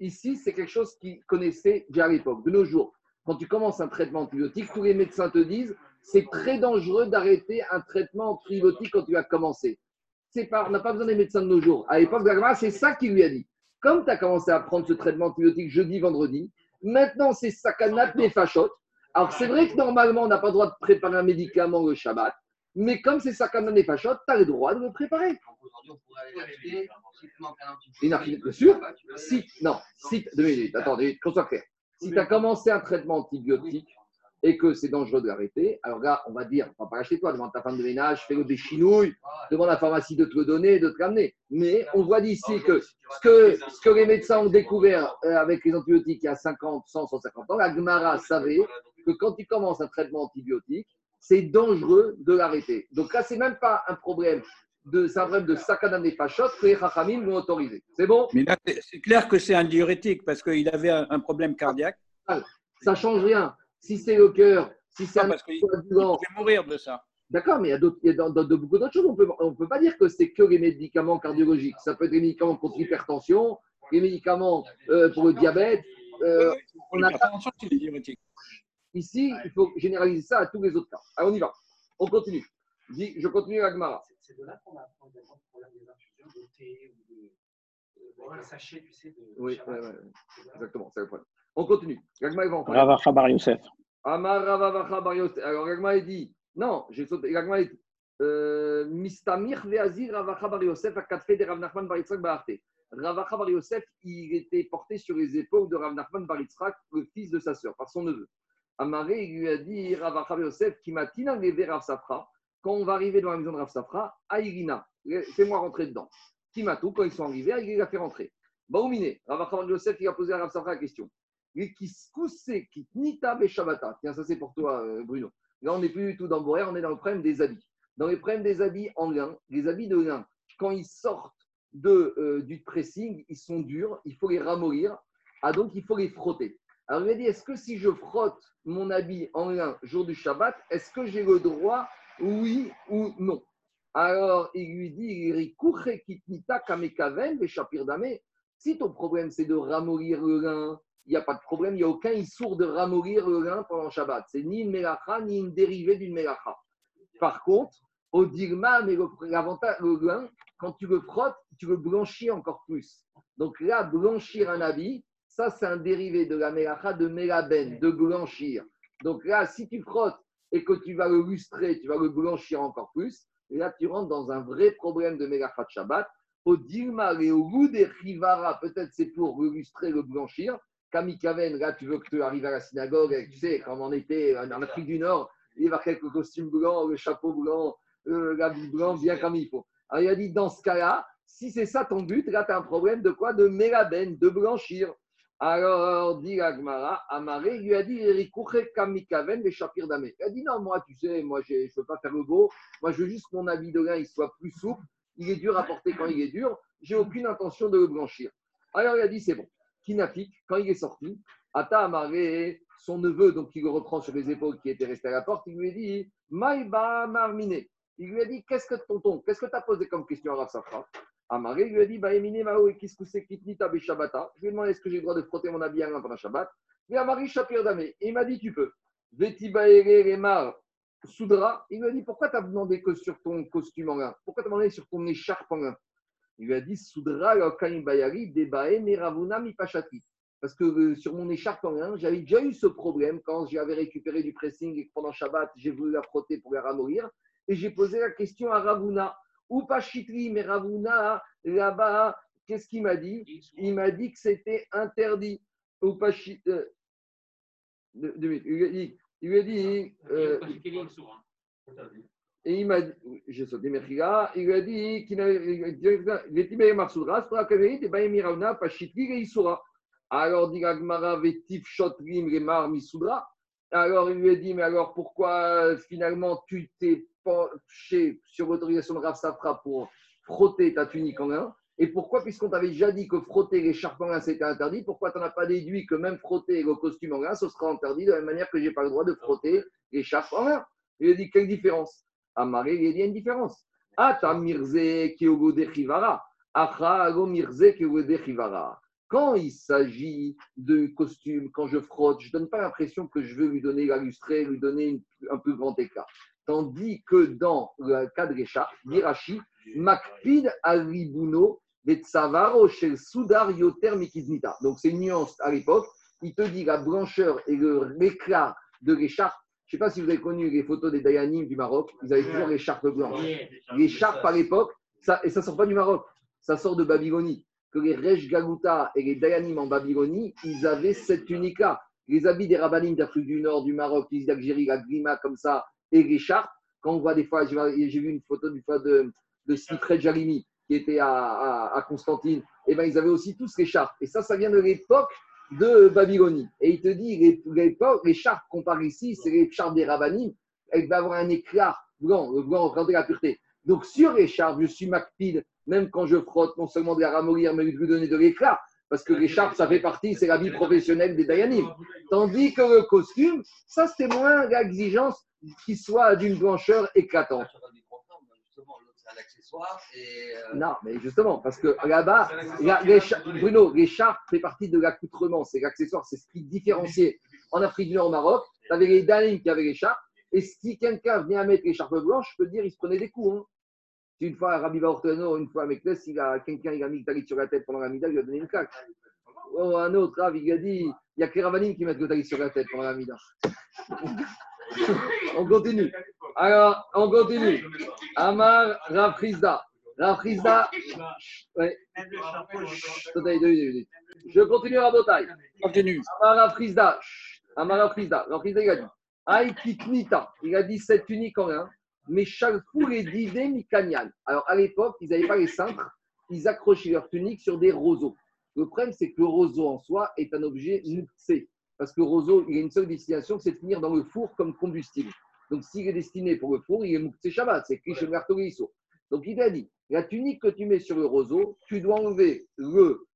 Ici, c'est quelque chose qu'ils connaissaient déjà à l'époque. De nos jours, quand tu commences un traitement antibiotique, tous les médecins te disent c'est très dangereux d'arrêter un traitement antibiotique quand tu as commencé. Pas, on n'a pas besoin des médecins de nos jours. À l'époque c'est ça qu'il lui a dit. Comme tu as commencé à prendre ce traitement antibiotique jeudi, vendredi, maintenant c'est sakanat des fachotes. Alors c'est vrai que normalement, on n'a pas le droit de préparer un médicament le Shabbat, mais comme c'est sakanat des fachotes, tu as le droit de le préparer. Aujourd'hui, on pourrait aller l'acheter bien sûr. Peux- Si, non, si, deux minutes, minutes, qu'on soit clair. Si tu as commencé un traitement antibiotique et que c'est dangereux de l'arrêter, alors là, on va dire, on va pas l'acheter toi, demande ta femme de ménage, fais-le des chinouilles, demande à la pharmacie de te le donner, de te l'amener. Mais on voit d'ici que ce que, ce que les médecins ont découvert euh, avec les antibiotiques il y a 50, 100, 150 ans, la Gmara savait que quand tu commences un traitement antibiotique, c'est dangereux de l'arrêter. Donc là, c'est même pas un problème de, c'est un problème de sakana nefashot que les Chachamim l'ont autorisé. C'est bon? Mais là, c'est- clair que c'est un diurétique parce qu'il avait un, un problème cardiaque. Ça change rien. Si c'est le cœur, si c'est Ah, un parce qu'il pouvait mourir de ça. D'accord, mais il y a, d'autres- il y a dans, dans- dans beaucoup d'autres choses. On peut, ne peut pas dire que c'est que les médicaments cardiologiques. Ça peut être les médicaments contre l'hypertension, les médicaments euh, pour le diabète. Euh, on a c'est des ici, il faut généraliser ça à tous les autres cas. Allez, on y va. On continue. Dis- Je continue la Gemara. C'est- de là qu'on apprend également le problème des infusions de thé ou de, tu sais, Oui, ouais, ouais, exactement, c'est le problème. On continue. En parler. Ravacha Bar Yosef. Amar Ravavacha Bar Yosef. Alors, Gagma, il dit, non, j'ai sauté. Gagma, il dit, euh, Mistamir Veazir Ravacha Bar Yosef, à quatre de Rav Nachman Bar Yitzhak Bar. Ravacha Yosef, il était porté sur les épaules de Rav Nachman Bar Yitzhak, le fils de sa sœur, par son neveu. Amaré, lui a dit, Bar Yosef, qui m'a levé Rav Safra, quand on va arriver dans la maison de Rav Safra, Aïrina, fais-moi rentrer dedans. Kimatou, quand ils sont arrivés, il a fait rentrer. Baoumine, Bar Yosef, il a posé à Rav Safra la question. Les. Tiens, ça c'est pour toi, euh, Bruno. Là, on n'est plus du tout dans le boréa, on est dans le problème des habits. Dans les problèmes des habits en lin, les habits de lin, quand ils sortent de, euh, du pressing, ils sont durs, il faut les ramollir. Ah, donc il faut les frotter. Alors il m'a dit, est-ce que si je frotte mon habit en lin jour du Shabbat, est-ce que j'ai le droit, oui ou non? Alors il lui dit. Si ton problème c'est de ramollir le lin, il n'y a pas de problème, il n'y a aucun issour de ramollir le lin pendant Shabbat. C'est ni une mélacha, ni une dérivée d'une mélacha. Par contre, au digma, mais le- l'avantage, le lin, quand tu le frottes, tu le blanchis encore plus. Donc là, blanchir un habit, ça c'est un dérivé de la mélacha de mélaben, de blanchir. Donc là, si tu frottes et que tu vas le lustrer, tu vas le blanchir encore plus, et là tu rentres dans un vrai problème de mélacha de Shabbat. Au digma et au goût des rivara, peut-être c'est pour le lustrer, le blanchir. Kamikaven, là tu veux que tu arrives à la synagogue, et tu sais, comme on était en Afrique du Nord, il va avec le costume blanc, le chapeau blanc, euh, l'habit blanc, bien comme il faut. Alors il a dit, dans ce cas-là, si c'est ça ton but, là tu as un problème de quoi? De mélaben, de blanchir. Alors, dit Agmara, Amaré lui a dit, kamikaven, les chapir damé. Il a dit, non, moi, tu sais, moi, je ne veux pas faire le beau. Moi, je veux juste que mon habit de lin, il soit plus souple. Il est dur à porter quand il est dur. J'ai aucune intention de le blanchir. Alors, il a dit, c'est bon. Kinafik, quand il est sorti, Ata Amaré, son neveu, donc il le reprend sur les épaules qui était resté à la porte, il lui a dit, Maïba Marminé. Il lui a dit, qu'est-ce que tonton, qu'est-ce que tu as posé comme question à Rav Safra Amaré lui a dit, bah, Emine Mao et Kiskousse Kitnita Beshabata. Je lui ai demandé, est-ce que j'ai le droit de frotter mon habit à main pendant Shabbat? Et Amari Shapir Damé. Et il m'a dit, tu peux. Veti Baere Remar Soudra. Il lui a dit, pourquoi tu as demandé que sur ton costume en lin Pourquoi tu as demandé sur ton écharpe en lin Il lui a dit, Soudra, Kaim Bayari, Debae, Meravuna, Mipachati. Parce que euh, sur mon écharpe en j'avais déjà eu ce problème quand j'avais récupéré du pressing et que pendant Shabbat, j'ai voulu la frotter pour la ramollir. Et j'ai posé la question à Ravuna. Ou Pachitri, mais Ravuna, là-bas, qu'est-ce qu'il m'a dit? Il m'a dit que c'était interdit. Ou Pachi- euh. Il lui a dit, il lui a dit euh, et il m'a dit, j'ai sauté Mechila, il lui a dit qu'il avait il était bien Marsoudra, c'est pour la vérité, ben Mirauna, Pachitri et Isura. Alors, dit Gagmara, Vetif Shotrim, Remar, Misoudra. Alors, il lui a dit, mais alors pourquoi euh, finalement tu t'es penché sur l'autorisation de Rav Safra pour frotter ta tunique en lin Et pourquoi, puisqu'on t'avait déjà dit que frotter l'écharpe en lin c'était interdit, pourquoi tu n'en as pas déduit que même frotter le costume en lin, ce sera interdit de la même manière que je n'ai pas le droit de frotter l'écharpe en lin Il a dit, quelle différence? Amaré, il a dit, il y a une différence. Mirze Kyogo de Rivara. Acha mirze kewede chivara. Quand il s'agit de costume, quand je frotte, je ne donne pas l'impression que je veux lui donner la lustrée, lui donner une- un plus grand écart. Tandis que dans le cas de l'écharpe, d'Irachi, Makpid Aribuno, des Tsavaro, chez Soudar Yoter Mikiznita. Donc c'est une nuance à l'époque. Il te dit la blancheur et le- l'éclat de l'écharpe. Je ne sais pas si vous avez connu les photos des Dayanim du Maroc. Ils avaient toujours l'écharpe blanche. L'écharpe à l'époque, ça, et ça sort pas du Maroc, ça sort de Babylonie. Que les Rej Galuta et les Dayanim en Babylonie, ils avaient cette tunique-là. Les habits des Rabbanim d'Afrique du Nord, du Maroc, les d'Algérie, la grima comme ça, et l'écharpe. Quand on voit des fois, j'ai vu une photo du fois de, de Sifred Jalimi qui était à, à- Constantine, et ben ils avaient aussi tous l'écharpe. Et ça, ça vient de l'époque de Babylonie. Et il te dit, les- l'époque, l'écharpe qu'on parle ici, c'est l'écharpe des Rabbanim, elle va avoir un éclat blanc, le blanc représentait la pureté. Donc sur l'écharpe, je suis macpide, même quand je frotte, non seulement de la ramollir, mais de lui donner de l'éclat. Parce que l'écharpe, ça fait partie, c'est la vie professionnelle des Dayanim. Tandis que le costume, ça, c'était moins l'exigence qu'il soit d'une blancheur éclatante. C'est euh, Non, mais justement, parce que là-bas, la- l'écharpe- Bruno, l'écharpe fait partie de l'accoutrement, c'est l'accessoire, c'est ce qui différenciait. En Afrique du Nord, au Maroc, tu avais les Dalim qui avaient l'écharpe, et si quelqu'un venait à mettre l'écharpe blanche, je peux te dire, il se prenait des coups. hein. Une fois, Rabbi Orteno, une fois, avec il a quelqu'un il a mis le talit sur la tête pendant la mida, il lui a donné une claque. Oh, un autre, Rav, il a dit, il y a que les Ravanim qui mettent le talit sur la tête pendant la mida. on continue. Alors, on continue. Amar Rav Chizda. Rav deux minutes. Je continue à Botaï. Continue. Amara Frisda. Amara Frisda. Alors, Frisda, il a dit Aïe Kitnita. Il a dit cette tunique en un. Mais Shalfou les divés Mikanyan. Alors, à l'époque, ils n'avaient pas les cintres. Ils accrochaient leur tunique sur des roseaux. Le problème, c'est que le roseau en soi est un objet mouxé. Parce que le roseau, il a une seule destination, c'est de finir dans le four comme combustible. Donc, s'il est destiné pour le four, il est mouxé Shabbat. C'est chez Martoriso. Donc, il a dit la tunique que tu mets sur le roseau, tu dois enlever le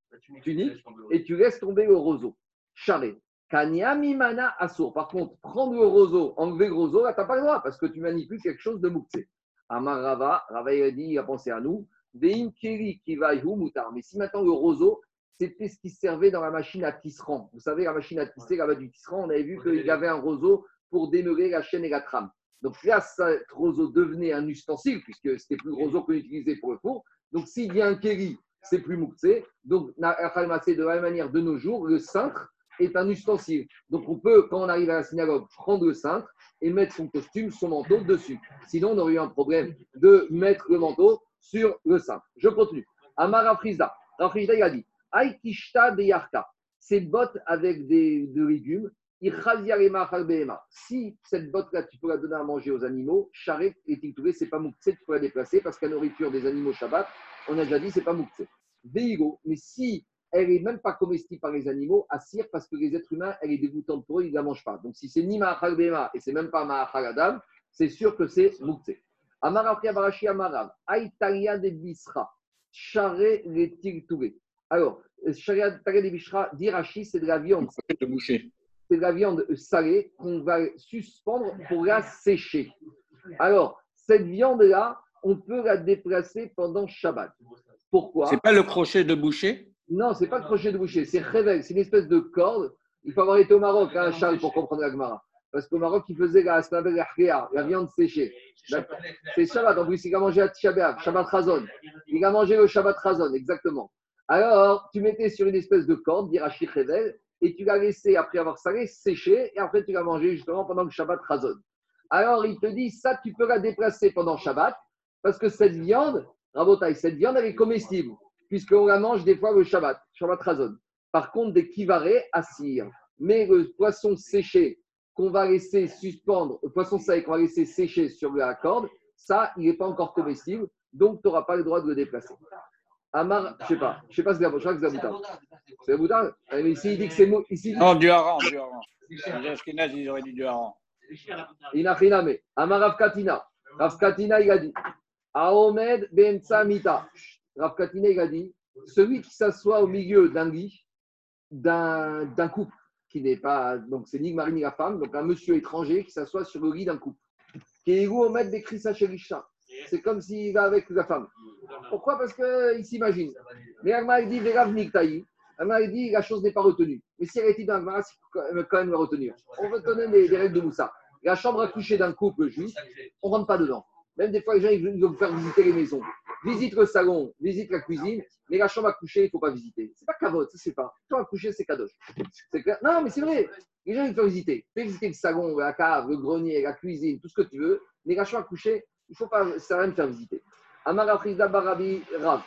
tunique et tu laisses tomber le roseau. Charé. Kanyamimana assour. Par contre, prendre le roseau, enlever le roseau, là, tu n'as pas le droit parce que tu manipules quelque chose de mouxé. Amar Rava, Rava il a dit, il a pensé à nous. Veim keri qui va moutar. Mais si maintenant le roseau, c'était ce qui servait dans la machine à tisserand. Vous savez, la machine à tisser, là-bas du tisserand, on avait vu qu'il y avait un roseau pour démêler la chaîne et la trame. Donc là, ce roseau devenait un ustensile, puisque c'était plus le roseau qu'on utilisait pour le four. Donc s'il y a un kéri, c'est plus mouxé. Donc, c'est de la même manière, de nos jours, le cintre est un ustensile. Donc on peut, quand on arrive à la synagogue, prendre le cintre et mettre son costume, son manteau dessus. Sinon, on aurait eu un problème de mettre le manteau sur le cintre. Je continue. Amara Frisda. Rafrizda, il a dit de Yarka. Ces bottes avec des, de légumes. Si cette botte-là, tu peux la donner à manger aux animaux, charret et tintouré, c'est pas mouxé, tu peux la déplacer parce la nourriture des animaux Shabbat, on a déjà dit, c'est pas mouxé. Veigo, mais si elle n'est même pas comestible par les animaux, assire parce que les êtres humains, elle est dégoûtante pour eux, ils ne la mangent pas. Donc si c'est ni Ma'achal Bema et c'est même pas Ma'achal Adam, c'est sûr que c'est mouxé. Amarafria Barashi Amarav, Aïtaria de Bisra, charret les. Alors, charret de Bisra, d'Irachi, c'est de la viande c'est de la viande salée qu'on va suspendre pour la sécher. Alors, cette viande-là, on peut la déplacer pendant Shabbat. Pourquoi? C'est pas le crochet de boucher? Non, c'est pas le crochet de boucher, c'est rével, c'est une espèce de corde. Il faut avoir été au Maroc, hein, Charles, pour comprendre la Gemara. Parce qu'au Maroc, ils faisaient la, la viande séchée. C'est Shabbat, en plus, il a mangé à Shabbat, Shabbat Razon. Il a mangé le Shabbat Razon, exactement. Alors, tu mettais sur une espèce de corde, d'Irachi Revel, et tu l'as laissé, après avoir salé, sécher, et après tu l'as mangé justement pendant que Shabbat Razon. Alors, il te dit, ça, tu peux la déplacer pendant Shabbat, parce que cette viande, Rabotai, cette viande, elle est comestible, puisqu'on la mange des fois le Shabbat, Shabbat Razon. Par contre, des kivarés, assir. Mais le poisson séché qu'on va laisser suspendre, le poisson sec qu'on va laisser sécher sur la corde, ça, il n'est pas encore comestible, donc tu n'auras pas le droit de le déplacer. Amar, je ne sais pas, je ne sais pas crois que c'est la boutade. C'est Ah, Mais ici, il dit que c'est ici, Non, du hareng, du hareng. Les Ashkénazes, ils auraient dit du hareng. Inachiname. Amar Rav Katina. Rav Katina, il a dit Aomed Bemtsa Mita. Rav Katina, il a dit celui qui s'assoit au milieu d'un lit, d'un couple, qui n'est pas. Donc, c'est ni le mari ni la femme, donc un monsieur étranger qui s'assoit sur le lit d'un couple. Qui est Omed Bekrisa Sherisha. C'est comme s'il va avec la femme. Pourquoi? Parce qu'il s'imagine. Mais Agma, il dit Vérav Niktaï. Agma, il dit la chose n'est pas retenue. Mais si elle était dans Agma, quand même la retenir. On donner des, des règles de Moussa. La chambre à coucher d'un couple juif, on ne rentre pas dedans. Même des fois, les gens ils veulent faire visiter les maisons. Visite le salon, visite la cuisine, mais la chambre à coucher, il ne faut pas visiter. C'est pas cavote, ça c'est pas. La chambre à coucher, c'est clair. Non, mais c'est vrai. Les gens, ils veulent visiter. Fais visiter le salon, la cave, le grenier, la cuisine, tout ce que tu veux. Mais la chambre à coucher, il ne faut pas, ça rien de faire visiter. Amara Frida Barabi Rav.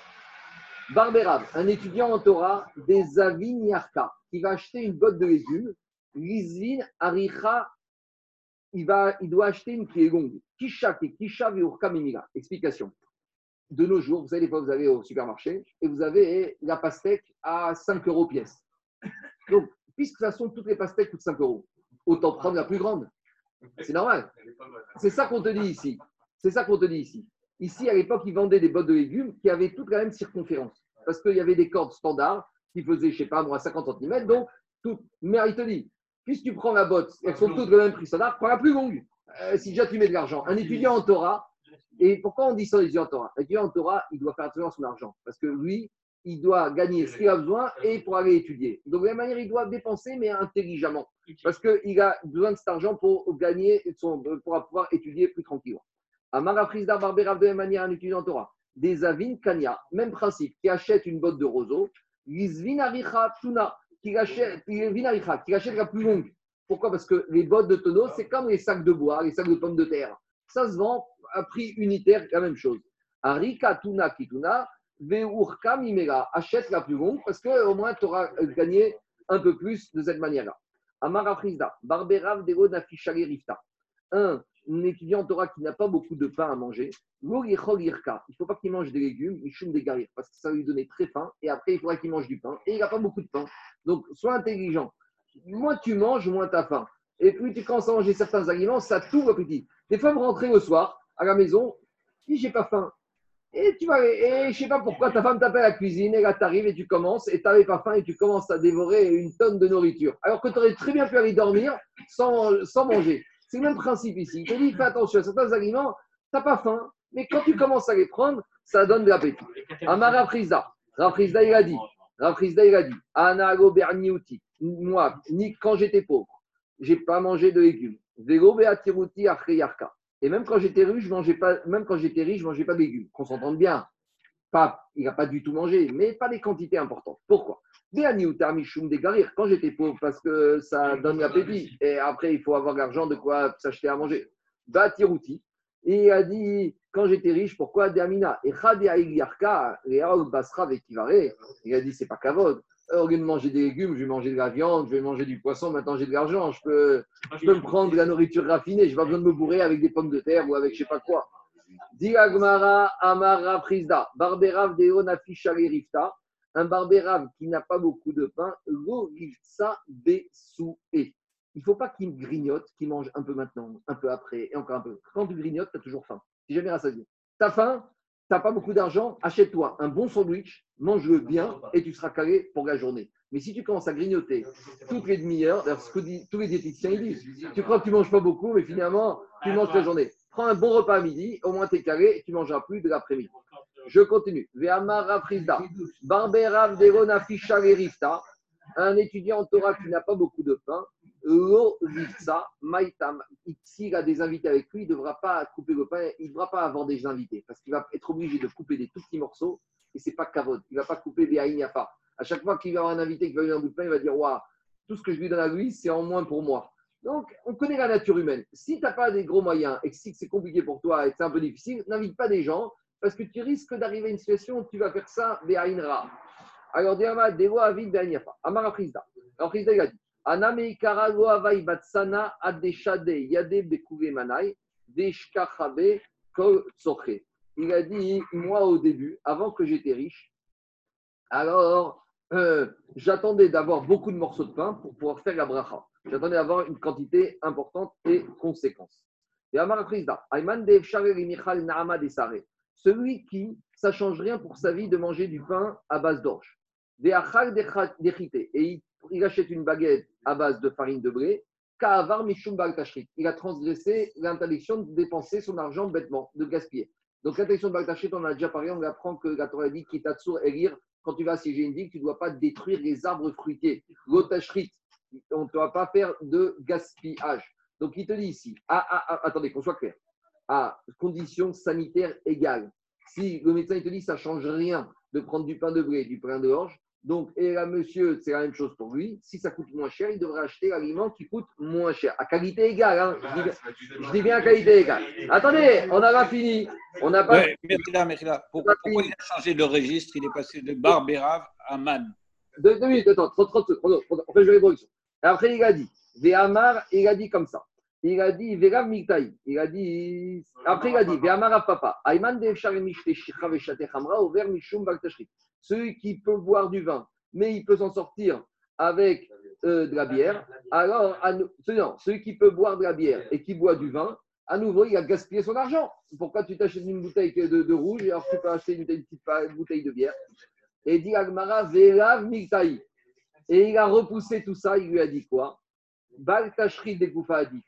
Barberav, un étudiant en Torah des Avignarka, qui va acheter une botte de légumes. Lizvin Aricha, il, va, il doit acheter une qui est longue. Kisha, qui Kisha. Explication. De nos jours, vous savez, des fois, vous allez au supermarché et vous avez la pastèque à 5 euros pièce. Donc, puisque de toute façon, toutes les pastèques coûtent 5 euros, autant prendre la plus grande. C'est normal. C'est ça qu'on te dit ici. C'est ça qu'on te dit ici. Ici, à l'époque, ils vendaient des bottes de légumes qui avaient toutes la même circonférence. Parce qu'il y avait des cordes standards qui faisaient, je sais pas, moi, 50 cm. Donc, tout. Mais il te dit, puisque tu prends la botte, elles sont toutes le même prix standard, prends la plus longue. Euh, si déjà tu mets de l'argent. Un étudiant en Torah, et pourquoi on dit ça, l'étudiant en Torah? Un étudiant en Torah, il doit faire attention à son argent. Parce que lui, il doit gagner ce qu'il a besoin et pour aller étudier. Donc, de la même manière, il doit dépenser, mais intelligemment. Parce qu'il a besoin de cet argent pour gagner, son, pour pouvoir étudier plus tranquillement. Amara Frisda Barbera de la même manière, un étudiant en Torah. Des Avin Kanya, même principe, qui achète une botte de roseau, Yizvin Aricha Tuna, qui achète, qui achète la plus longue. Pourquoi? Parce que les bottes de tonneau, c'est comme les sacs de bois, les sacs de pommes de terre. Ça se vend à prix unitaire, la même chose. Arika Tuna Kituna, Veurka Mimera, achète la plus longue parce qu'au moins tu auras gagné un peu plus de cette manière-là. Amara Frisda, Barberav Dego Nafishale Rifta. Un, un étudiant Torah qui n'a pas beaucoup de pain à manger, il ne faut pas qu'il mange des légumes, il choum des garir, parce que ça va lui donner très faim, et après il faudra qu'il mange du pain, et il n'a pas beaucoup de pain. Donc sois intelligent. Moins tu manges, moins tu as faim. Et plus tu commences à manger certains aliments, ça t'ouvre l'appétit. Des fois, vous rentrez le soir à la maison, tu dis j'ai pas faim. Et tu vas, et je sais pas pourquoi ta femme t'appelle à la cuisine, et là tu et tu commences, et tu n'avais pas faim, et tu commences à dévorer une tonne de nourriture. Alors que tu aurais très bien pu aller dormir sans, sans manger. C'est le même principe ici. Il te dit fais attention à certains aliments, tu n'as pas faim, mais quand tu commences à les prendre, ça donne de l'appétit. Amara Frisda, Rafrizda il a dit, Rafrizda il a dit, Anago Berniuti, moi, ni quand j'étais pauvre, j'ai pas mangé de légumes. Vego Beatiruti. Et même quand j'étais riche, je mangeais pas, même quand j'étais riche, je mangeais pas de légumes. Qu'on s'entende bien. Pas, il n'a pas du tout mangé, mais pas des quantités importantes. Pourquoi? Quand j'étais pauvre, parce que ça donne l'appétit. Et après, il faut avoir l'argent de quoi s'acheter à manger. Et il a dit, quand j'étais riche, pourquoi Damina Et Il a dit, c'est pas kavod. Au lieu de manger des légumes, je vais manger de la viande, je vais manger du poisson, maintenant j'ai de l'argent, je peux, je peux me prendre de la nourriture raffinée, je n'ai pas besoin de me bourrer avec des pommes de terre ou avec je sais pas quoi. Diagmara Amara Prisda, Barberav Deona Rifta, un barberav qui n'a pas beaucoup de pain, Lo Rifsa Besoué. Il ne faut pas qu'il grignote, qu'il mange un peu maintenant, un peu après et encore un peu. Quand tu grignotes, tu as toujours faim. Si jamais rassasié. Tu as faim, tu n'as pas beaucoup d'argent, achète-toi un bon sandwich, mange-le bien et tu seras calé pour la journée. Mais si tu commences à grignoter toutes les demi-heures, ce que disent- tous les diététiciens ils disent, tu crois que tu ne manges pas beaucoup, mais finalement, tu manges la journée. Prends un bon repas à midi, au moins tu es calé et tu ne mangeras plus de l'après-midi. Je continue. Ve'amar Rafrizda, Barberav Derona Fisha Rifta, un étudiant en Torah qui n'a pas beaucoup de pain, Maïtam. S'il a des invités avec lui, il ne devra pas couper le pain, il ne devra pas avoir des invités, parce qu'il va être obligé de couper des tout petits morceaux, et ce n'est pas kavod. Il ne va pas couper des haïgnafa. À chaque fois qu'il va avoir un invité qui va lui donner un bout de pain, il va dire tout ce que je lui donne à lui, c'est en moins pour moi. Donc, on connaît la nature humaine. Si tu n'as pas des gros moyens et que si c'est compliqué pour toi et que c'est un peu difficile, n'invite pas des gens parce que tu risques d'arriver à une situation où tu vas faire ça des haïnra. Alors, Diama, Dewa, Avid. Amara Frisda. Alors, Frisda, il a dit Il a dit Moi, au début, avant que j'étais riche, alors euh, j'attendais d'avoir beaucoup de morceaux de pain pour pouvoir faire la bracha. J'attendais d'avoir une quantité importante et conséquence. Et. Celui qui, ça change rien pour sa vie de manger du pain à base d'orge. Et il, il achète une baguette à base de farine de blé. Ka'avar mishum bal kashrit. Il a transgressé l'interdiction de dépenser son argent bêtement, de gaspiller. Donc, l'interdiction de Baltachrit, on a déjà parlé, on apprend que la Torah dit Kitatsur Elir, quand tu vas assiéger une ville, tu ne dois pas détruire les arbres fruitiers. L'otachrit, on ne doit pas faire de gaspillage. Donc, il te dit ici, ah, ah, ah, attendez, qu'on soit clair, à conditions sanitaires égales. Si le médecin te dit ça change rien de prendre du pain de blé et du pain de orge, donc, et là, monsieur, c'est la même chose pour lui. Si ça coûte moins cher, il devrait acheter l'aliment qui coûte moins cher, à qualité égale. hein. Je, dis, je dis bien à qualité égale. Attendez, on n'a pas fini. On n'a pas. Ouais, là, là, pourquoi, pourquoi il a changé de registre? Il est passé de Barbérave à Man. Deux, deux minutes, attends, 30, 30 secondes. On fait jouer l'évolution. Après, il a dit, Véamar, il a dit comme ça. Il a dit, Vérav Miktaï. Il a dit, après, il a dit, Véamar à papa. Aïman de Charemishte Shikha Veshate Hamra, Over Mishum. Celui qui peut boire du vin, mais il peut s'en sortir avec euh, de la bière, alors, à non, celui qui peut boire de la bière et qui boit du vin, à nouveau, il a gaspillé son argent. Pourquoi tu t'achètes une bouteille de, de rouge et alors tu peux acheter une, petite bouteille de bière? Et dit Agmara, Vérav Miktaï. Et il a repoussé tout ça, il lui a dit quoi? Baltachrit des a dit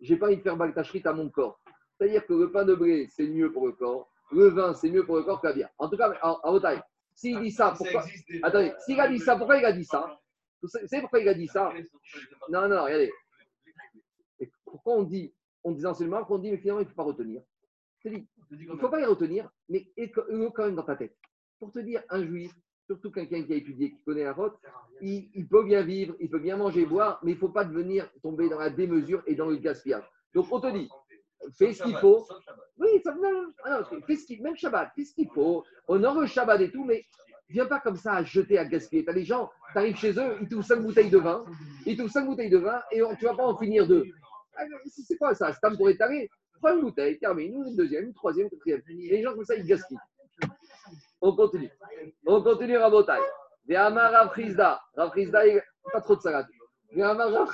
J'ai pas envie de faire Baltachrit à mon corps. C'est-à-dire que le pain de blé, c'est mieux pour le corps, le vin, c'est mieux pour le corps que la bière. En tout cas, à haute taille. S'il dit ça, pourquoi Attendez, s'il a dit ça, pourquoi il a dit ça Vous savez pourquoi il a dit ça Non, non, regardez. Et pourquoi on dit, on dit enseignement, qu'on dit, mais finalement, il ne faut pas retenir il ne faut pas les retenir, mais le quand même dans ta tête. Pour te dire, un juif, surtout quelqu'un qui a étudié, qui connaît la route, il, il peut bien vivre, il peut bien manger, boire, mais il ne faut pas devenir tomber dans la démesure et dans le gaspillage. Donc, on te dit, fais ce qu'il faut. Oui, ça, non, non, non, fais ce qu'il- même Shabbat, fais ce qu'il faut, honore le Shabbat et tout, mais viens pas comme ça à jeter, à gaspiller. Tu as des gens, tu arrives chez eux, ils t'ouvrent 5 bouteilles de vin, ils t'ouvrent 5 bouteilles de vin et on- tu vas pas en finir deux. Ah, C'est quoi ça? C'est pour étaler. Prends une bouteille, termine, une deuxième, une troisième, une quatrième. Et les gens comme ça, ils gaspillent. On continue. On continue, Rabotai. Ve'amar Chizda, il- pas trop de salade. Ve'amar Rav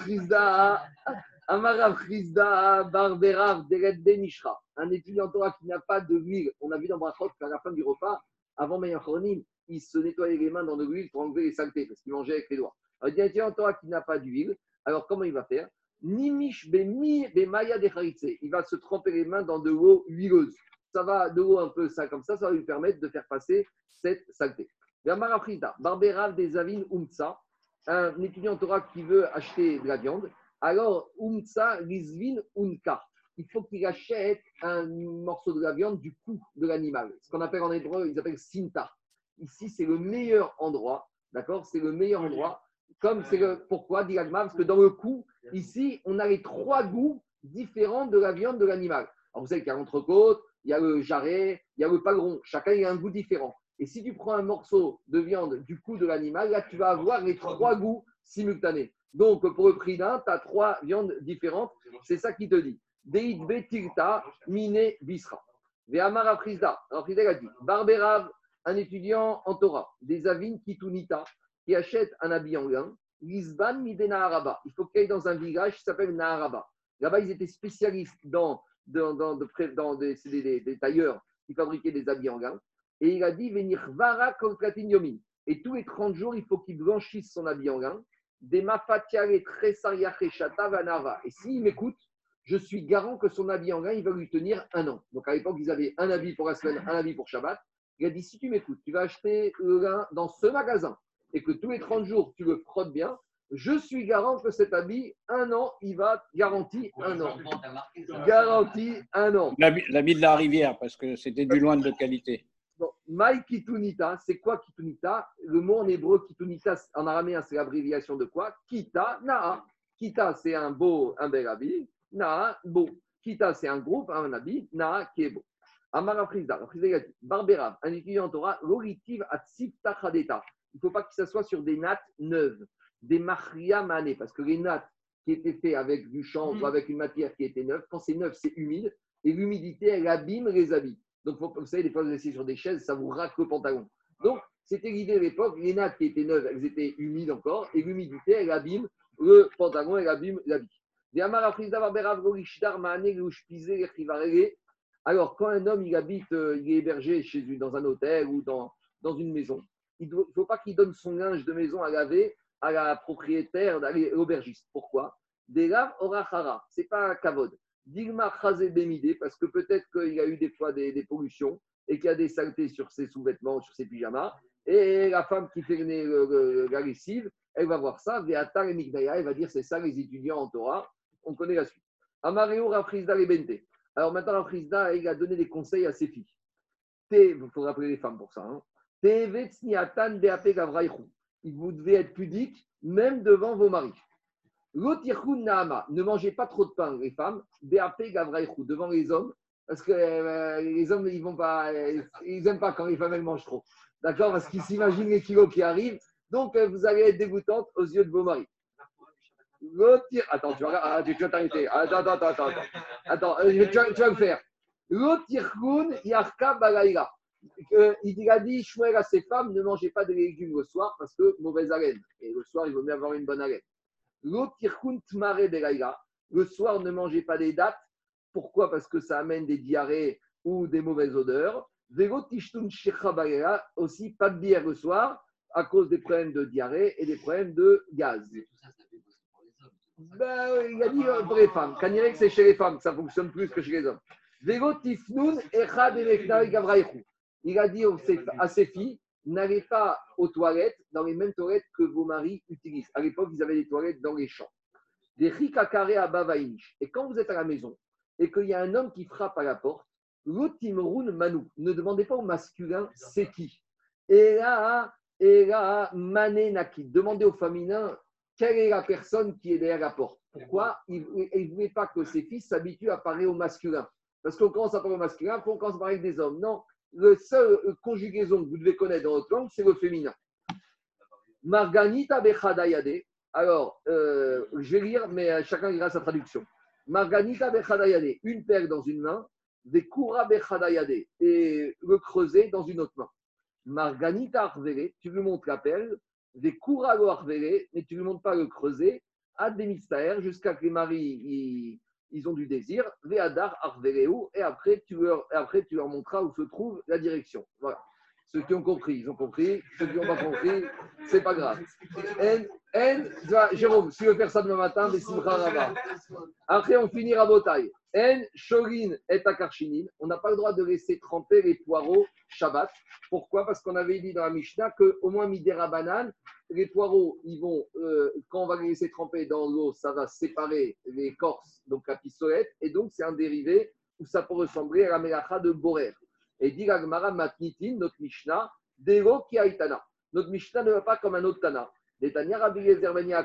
Benishra. Un étudiant Torah qui n'a pas de. On a vu dans Brachot qu'à la fin du repas, avant Meyachronim, il se nettoyait les mains dans de l'huile pour enlever les saletés, parce qu'il mangeait avec les doigts. Un étudiant Torah qui n'a pas d'huile. Alors, comment il va faire? Nimish de Il va se tremper les mains dans de l'eau huileuse. Ça va de l'eau un peu ça comme ça, ça va lui permettre de faire passer cette saleté. Vermar Afrida, Barberav des Umtsa, un étudiant Torah qui veut acheter de la viande. Alors, Umtsa Rizvin Unka. Il faut qu'il achète un morceau de la viande du cou de l'animal. Ce qu'on appelle en hébreu, ils appellent Sinta. Ici, c'est le meilleur endroit. D'accord? C'est le meilleur endroit. Comme c'est le. Pourquoi, dit l'Agma Parce que dans le cou, ici, on a les trois goûts différents de la viande de l'animal. Alors, vous savez qu'il y a l'entrecôte, il y a le jarret, il y a le paleron. Chacun il a un goût différent. Et si tu prends un morceau de viande du cou de l'animal, là, tu vas avoir les trois goûts simultanés. Donc, pour le prix d'un, tu as trois viandes différentes. C'est ça qui te dit. Deit betilta mine bisra. Ve'amar Afrizda. Alors, Afrizda il a dit Barberav, un étudiant en Torah, des avines kitunita, qui achète un habit en lin, Lisban midena araba. Il faut qu'il aille dans un village qui s'appelle Naharaba. Là-bas, ils étaient spécialistes dans, dans, dans, dans des, des- tailleurs qui fabriquaient des habits en lin. Et il a dit venir vara yomin. Et tous les 30 jours, il faut qu'il blanchisse son habit en lin. Et s'il m'écoute, je suis garant que son habit en lin, il va lui tenir un an. Donc à l'époque, ils avaient un habit pour la semaine, un habit pour Shabbat. Il a dit si tu m'écoutes, tu vas acheter le lin dans ce magasin et que tous les 30 jours, tu le frottes bien, je suis garant que cet habit, un an, il va garanti un an. Garanti un an. L'ami de la rivière, parce que c'était du loin de qualité. Mai Kitunita, c'est quoi Kitunita? Le mot en hébreu Kitunita, en araméen, c'est l'abréviation de quoi? Kita, Naa. Kita, c'est un beau, un bel habit. Naa, beau. Kita, c'est un groupe, un habit. Naa, qui est beau. Amara Frizda, Barberav, un étudiant en Torah, l'oritiv. Il ne faut pas qu'il s'assoie sur des nattes neuves, des machria mané, parce que les nattes qui étaient faites avec du chanvre, ou avec une matière qui était neuve, quand c'est neuf, c'est humide, et l'humidité, elle abîme les habits. Donc, vous savez, des fois, vous asseyez sur des chaises, ça vous racle le pantalon. Donc, c'était l'idée à l'époque, les nattes qui étaient neuves, elles étaient humides encore, et l'humidité, elle abîme le pantalon, elle abîme l'habit. Glouchpizé, Rivarele. Alors, quand un homme il habite, euh, il est hébergé chez lui dans un hôtel ou dans, dans une maison, il ne faut pas qu'il donne son linge de maison à laver à la propriétaire, à l'aubergiste. Pourquoi? Des laves orachara, ce n'est pas un kavod. Digma Chazé Bémidé, parce que peut-être qu'il y a eu des fois des, des pollutions et qu'il y a des saletés sur ses sous-vêtements, sur ses pyjamas. Et la femme qui fait le- le- la elle va voir ça, Veatar et elle va dire c'est ça les étudiants en Torah. On connaît la suite. Amareo Rafrizda Lebente. Alors maintenant, Rafrizda, il a donné des conseils à ses filles. Il faut rappeler les femmes pour ça. Hein. Vous devez être pudique même devant vos maris. Ne mangez pas trop de pain, les femmes. Beape Gavraïchou. Devant les hommes. Parce que euh, les hommes, ils vont pas, euh, ils n'aiment pas quand les femmes elles mangent trop. D'accord? Parce qu'ils s'imaginent les kilos qui arrivent. Donc, euh, vous allez être dégoûtante aux yeux de vos maris. Attends, tu vas, ah, tu t'arrêter. Attends, attends, attends, attends. Attends, tu, faire. Yarka Balaïla. Il a dit Shmuel à ses femmes ne mangez pas de légumes le soir parce que mauvaise haleine. Et le soir, il vaut mieux avoir une bonne haleine. Le soir, ne mangez pas des dates. Pourquoi? Parce que ça amène des diarrhées ou des mauvaises odeurs. Aussi pas de bière le soir à cause des problèmes de diarrhée et des problèmes de gaz. Ben, il a dit euh, pour les femmes. Quand il dirait que c'est chez les femmes que ça fonctionne plus que chez les hommes. Il a dit aux- ses- à ses filles n'allez pas aux toilettes dans les mêmes toilettes que vos maris utilisent. À l'époque, ils avaient des toilettes dans les champs. Des rikakare à. Et quand vous êtes à la maison et qu'il y a un homme qui frappe à la porte, l'otimrun manu. Ne demandez pas au masculin c'est qui. Et là, et là, mané naki. Demandez au féminin quelle est la personne qui est derrière la porte. Pourquoi Il ne voulait pas que ses fils s'habituent à parler au masculin? Parce qu'on commence à parler au masculin, après on commence à parler avec des hommes. Non, le seul euh, conjugaison que vous devez connaître dans votre langue, c'est le féminin. Marganita bechadayade. Alors, euh, je vais lire, mais euh, chacun lira sa traduction. Marganita bechadayade. Une perle dans une main. Des kura bechadayade. Et le creuset dans une autre main. Marganita arvele. Tu lui montres la perle. Des kura arvele. Mais tu lui montres pas le creuset. Ad demistaer. Jusqu'à que les maris ils, ont du désir. Veadar arveleu. Et après tu, leur, après, montreras où se trouve la direction. Voilà. Ceux qui ont compris, ils ont compris. Ceux qui n'ont pas compris, c'est pas grave. N, N, tu vois, Jérôme, si tu veux faire ça demain matin. Après, on finira botaille. N, shorin et akarshinin. On n'a pas le droit de laisser tremper les poireaux Shabbat. Pourquoi? Parce qu'on avait dit dans la Mishnah qu'au moins midera banane, les poireaux, ils vont, euh, quand on va les laisser tremper dans l'eau, ça va séparer l'écorce, donc la pistolette, et donc c'est un dérivé où ça peut ressembler à la melacha de Borer. Et dit la Gemara Matnitin, notre Mishnah, Dero ki aitana. Notre Mishnah ne va pas comme un autre Tana. Yezer ben En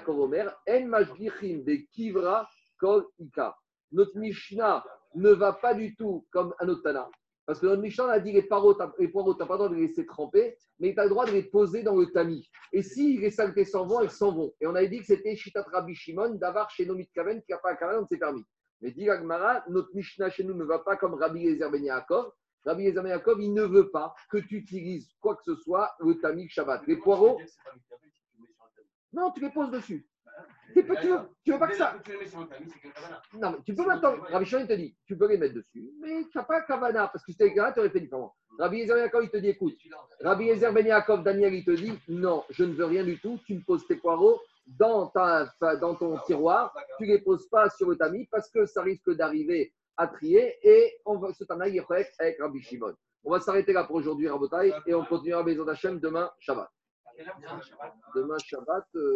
de kivra kol ika. Notre Mishnah ne va pas du tout comme un autre. Parce que notre Mishnah a dit les poireaux, t'as- les poireaux, tu n'as pas le droit de les laisser tremper, mais tu as le droit de les poser dans le tamis. Et si les saletés s'en vont, elles s'en vont. Et on avait dit que c'était Shitat Rabbi Shimon, d'avar chez Nomit Kaven, qui n'a pas un Kaven, on s'est permis. Mais dit notre Mishnah chez nous ne va pas comme Rabbi Yezer ben Yaakov. Rabbi Yezer ben Yaakov, il ne veut pas que tu utilises quoi que ce soit le tamis Shabbat. Les poireaux, non, tu les poses dessus. Tu, veux, tu veux pas que ça. Tu Non, mais tu peux maintenant. Rabbi Shimon, il te dit, tu peux les mettre dessus, mais tu n'as pas Kavana, parce que si c'était Kavana, tu aurais fait différemment. Rabbi ben Yaakov, il te dit, écoute, Rabbi Yezer ben Yaakov, Daniel, il te dit, non, je ne veux rien du tout, tu me poses tes poireaux dans, ta, dans ton tiroir, tu ne les poses pas sur le tamis, parce que ça risque d'arriver à trier, et on va se tanaï avec Rabbi Shimon. On va s'arrêter là pour aujourd'hui, Rabotai, et on continuera à Maison d'Hachem demain, Shabbat Demain, Shabbat. euh,